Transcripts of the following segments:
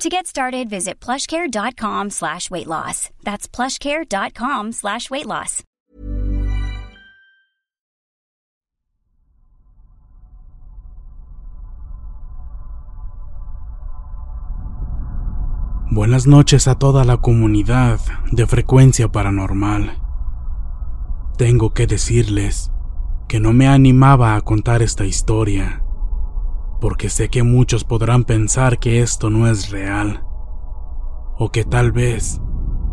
To get started, visit plushcare.com slash weight loss. That's plushcare.com slash weight loss. Buenas noches a toda la comunidad de frecuencia paranormal. Tengo que decirles que no me animaba a contar esta historia, porque sé que muchos podrán pensar que esto no es real, o que tal vez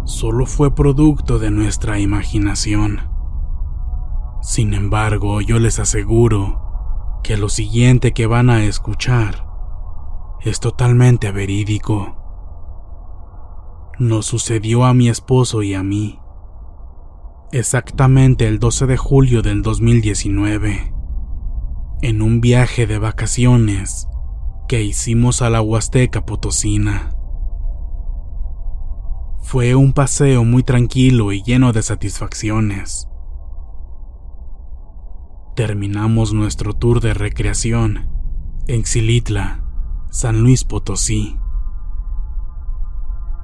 solo fue producto de nuestra imaginación. Sin embargo, yo les aseguro que lo siguiente que van a escuchar es totalmente verídico. Nos sucedió a mi esposo y a mí. Exactamente el 12 de julio del 2019, en un viaje de vacaciones que hicimos a la Huasteca Potosina. Fue un paseo muy tranquilo y lleno de satisfacciones. Terminamos nuestro tour de recreación en Xilitla, San Luis Potosí.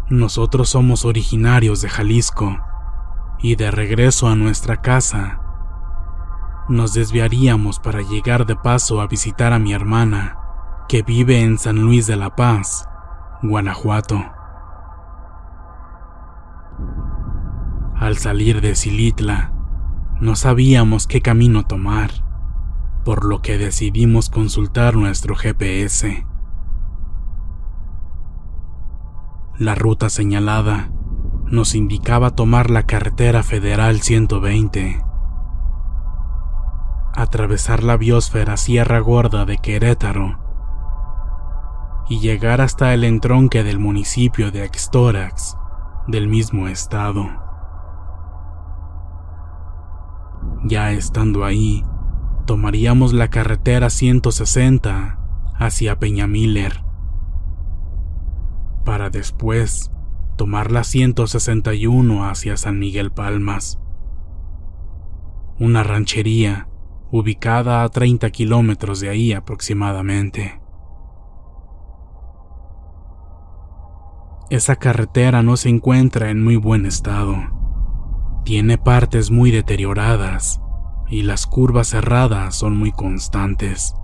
Nosotros somos originarios de Jalisco y de regreso a nuestra casa nos desviaríamos para llegar de paso a visitar a mi hermana, que vive en San Luis de la Paz, Guanajuato. Al salir de Silitla, no sabíamos qué camino tomar, por lo que decidimos consultar nuestro GPS. La ruta señalada nos indicaba tomar la carretera federal 120, atravesar la biosfera Sierra Gorda de Querétaro y llegar hasta el entronque del municipio de Axtórax del mismo estado. Ya estando ahí, tomaríamos la carretera 160 hacia Peñamiller, para después tomar la 161 hacia San Miguel Palmas, una ranchería ubicada a 30 kilómetros de ahí aproximadamente. Esa carretera no se encuentra en muy buen estado. Tiene partes muy deterioradas y las curvas cerradas son muy constantes.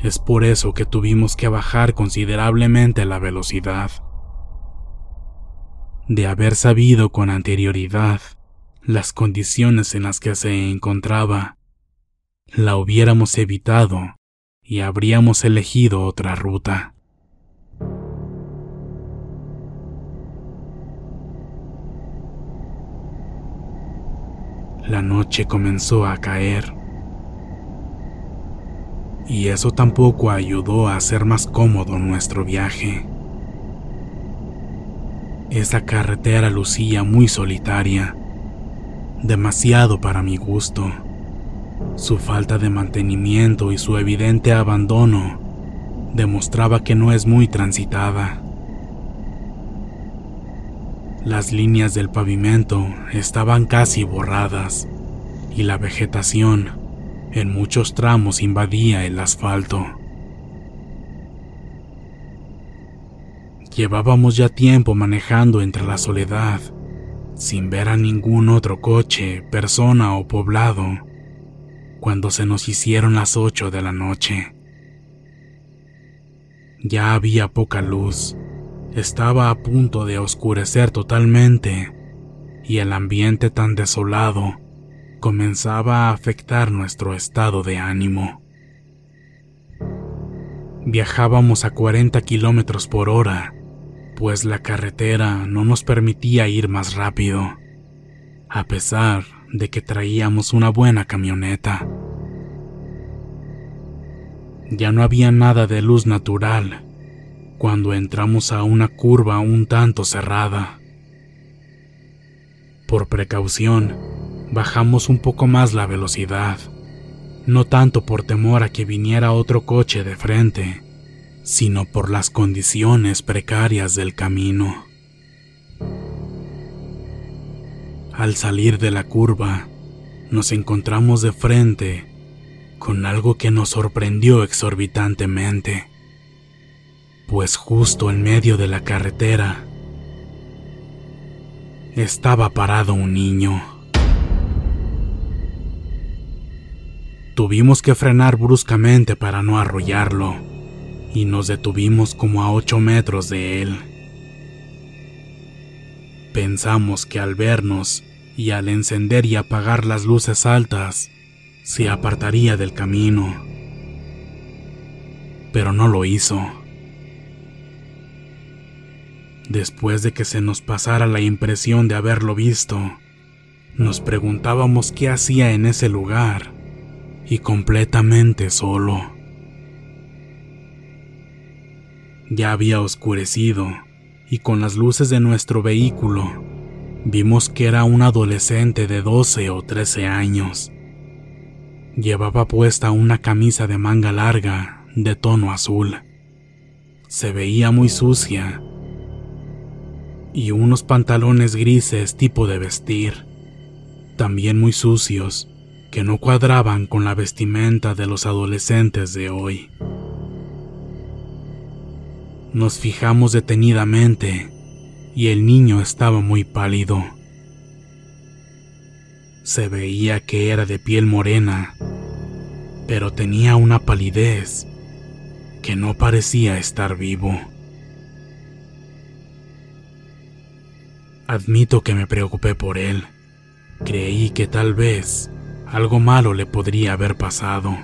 Es por eso que tuvimos que bajar considerablemente la velocidad. De haber sabido con anterioridad las condiciones en las que se encontraba, la hubiéramos evitado y habríamos elegido otra ruta. La noche comenzó a caer. Y eso tampoco ayudó a hacer más cómodo nuestro viaje. Esa carretera lucía muy solitaria, demasiado para mi gusto. Su falta de mantenimiento y su evidente abandono demostraba que no es muy transitada. Las líneas del pavimento estaban casi borradas y la vegetación en muchos tramos invadía el asfalto. Llevábamos ya tiempo manejando entre la soledad, sin ver a ningún otro coche, persona o poblado, cuando se nos hicieron las ocho de la noche. Ya había poca luz, estaba a punto de oscurecer totalmente, y el ambiente tan desolado comenzaba a afectar nuestro estado de ánimo. Viajábamos a 40 kilómetros por hora pues la carretera no nos permitía ir más rápido, a pesar de que traíamos una buena camioneta. Ya no había nada de luz natural cuando entramos a una curva un tanto cerrada. Por precaución, bajamos un poco más la velocidad, no tanto por temor a que viniera otro coche de frente, sino por las condiciones precarias del camino. Al salir de la curva, nos encontramos de frente con algo que nos sorprendió exorbitantemente, pues justo en medio de la carretera estaba parado un niño. Tuvimos que frenar bruscamente para no arrollarlo y nos detuvimos como a ocho metros de él. Pensamos que al vernos y al encender y apagar las luces altas, se apartaría del camino. Pero no lo hizo. Después de que se nos pasara la impresión de haberlo visto, nos preguntábamos qué hacía en ese lugar y completamente solo. Ya había oscurecido y con las luces de nuestro vehículo vimos que era un adolescente de 12 o 13 años. Llevaba puesta una camisa de manga larga de tono azul. Se veía muy sucia y unos pantalones grises tipo de vestir, también muy sucios, que no cuadraban con la vestimenta de los adolescentes de hoy. Nos fijamos detenidamente y el niño estaba muy pálido. Se veía que era de piel morena, pero tenía una palidez que no parecía estar vivo. Admito que me preocupé por él. Creí que tal vez algo malo le podría haber pasado.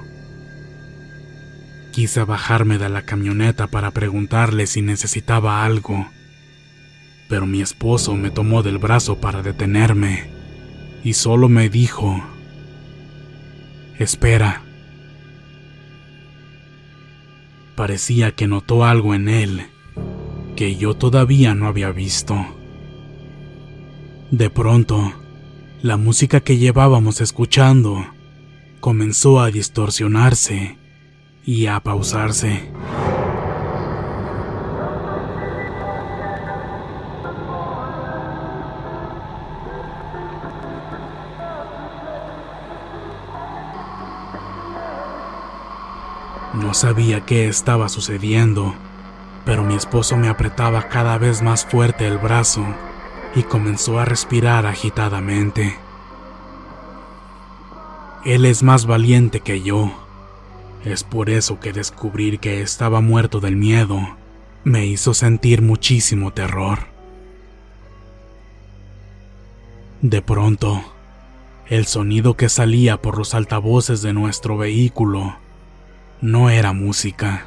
Quise bajarme de la camioneta para preguntarle si necesitaba algo, pero mi esposo me tomó del brazo para detenerme y solo me dijo, espera. Parecía que notó algo en él que yo todavía no había visto. De pronto, la música que llevábamos escuchando comenzó a distorsionarse y a pausarse. No sabía qué estaba sucediendo, pero mi esposo me apretaba cada vez más fuerte el brazo y comenzó a respirar agitadamente. Él es más valiente que yo es por eso que descubrir que estaba muerto del miedo me hizo sentir muchísimo terror. De pronto, el sonido que salía por los altavoces de nuestro vehículo no era música,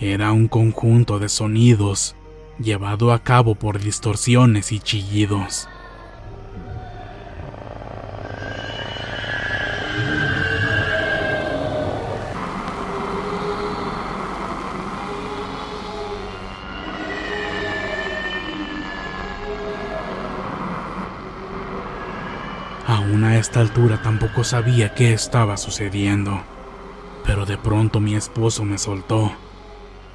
era un conjunto de sonidos llevado a cabo por distorsiones y chillidos. A esta altura tampoco sabía qué estaba sucediendo, pero de pronto mi esposo me soltó,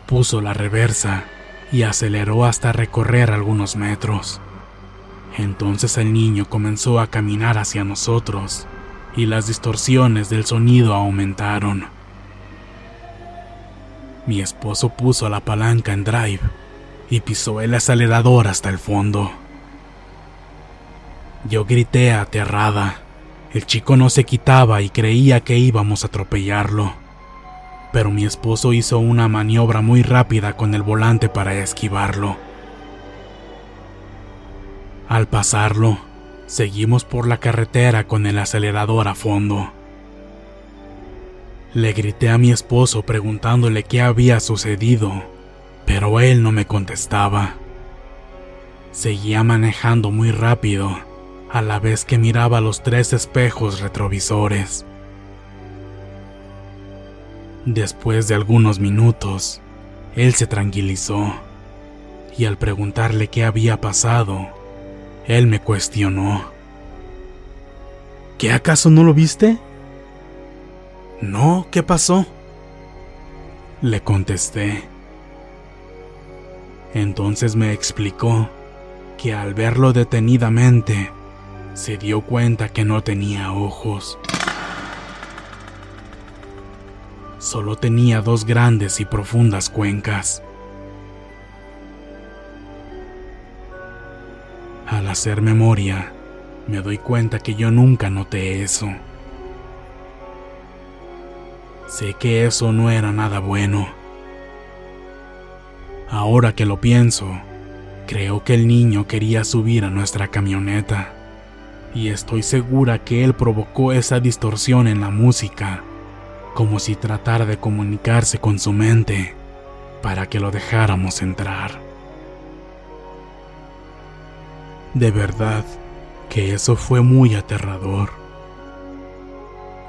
puso la reversa y aceleró hasta recorrer algunos metros. Entonces el niño comenzó a caminar hacia nosotros y las distorsiones del sonido aumentaron. Mi esposo puso la palanca en drive y pisó el acelerador hasta el fondo. Yo grité aterrada. El chico no se quitaba y creía que íbamos a atropellarlo. Pero mi esposo hizo una maniobra muy rápida con el volante para esquivarlo. Al pasarlo, seguimos por la carretera con el acelerador a fondo. Le grité a mi esposo preguntándole qué había sucedido, pero él no me contestaba. Seguía manejando muy rápido, a la vez que miraba los tres espejos retrovisores. Después de algunos minutos, él se tranquilizó y al preguntarle qué había pasado, él me cuestionó. ¿Qué acaso no lo viste? No, ¿qué pasó? Le contesté. Entonces me explicó que al verlo detenidamente, se dio cuenta que no tenía ojos. Solo tenía dos grandes y profundas cuencas. Al hacer memoria, me doy cuenta que yo nunca noté eso. Sé que eso no era nada bueno. Ahora que lo pienso, creo que el niño quería subir a nuestra camioneta. Y estoy segura que él provocó esa distorsión en la música, como si tratara de comunicarse con su mente para que lo dejáramos entrar. De verdad que eso fue muy aterrador.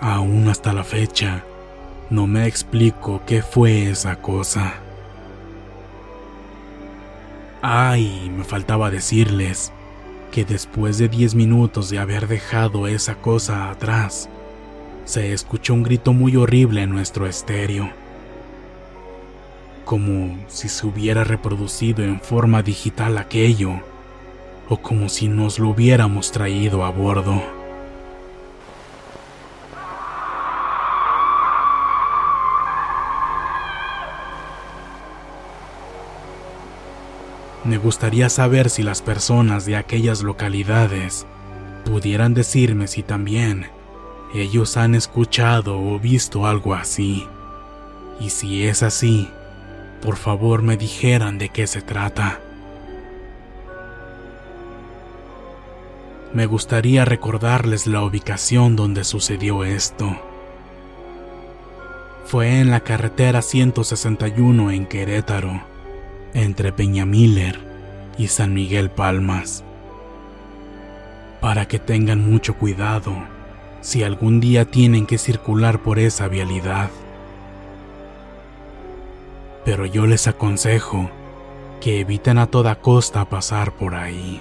Aún hasta la fecha, no me explico qué fue esa cosa. Ay, me faltaba decirles que después de 10 minutos de haber dejado esa cosa atrás, se escuchó un grito muy horrible en nuestro estéreo, como si se hubiera reproducido en forma digital aquello o como si nos lo hubiéramos traído a bordo. Me gustaría saber si las personas de aquellas localidades pudieran decirme si también ellos han escuchado o visto algo así. Y si es así, por favor me dijeran de qué se trata. me gustaría recordarles la ubicación donde sucedió esto. Fue en la carretera 161 en Querétaro, entre Peñamiller y San Miguel Palmas. Para que tengan mucho cuidado si algún día tienen que circular por esa vialidad. Pero yo les aconsejo que eviten a toda costa pasar por ahí.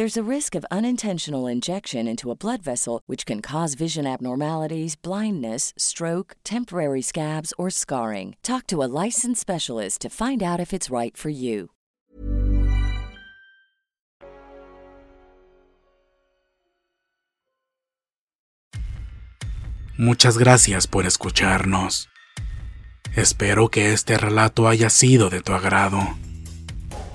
There's a risk of unintentional injection into a blood vessel, which can cause vision abnormalities, blindness, stroke, temporary scabs, or scarring. Talk to a licensed specialist to find out if it's right for you. Muchas gracias por escucharnos. Espero que este relato haya sido de tu agrado.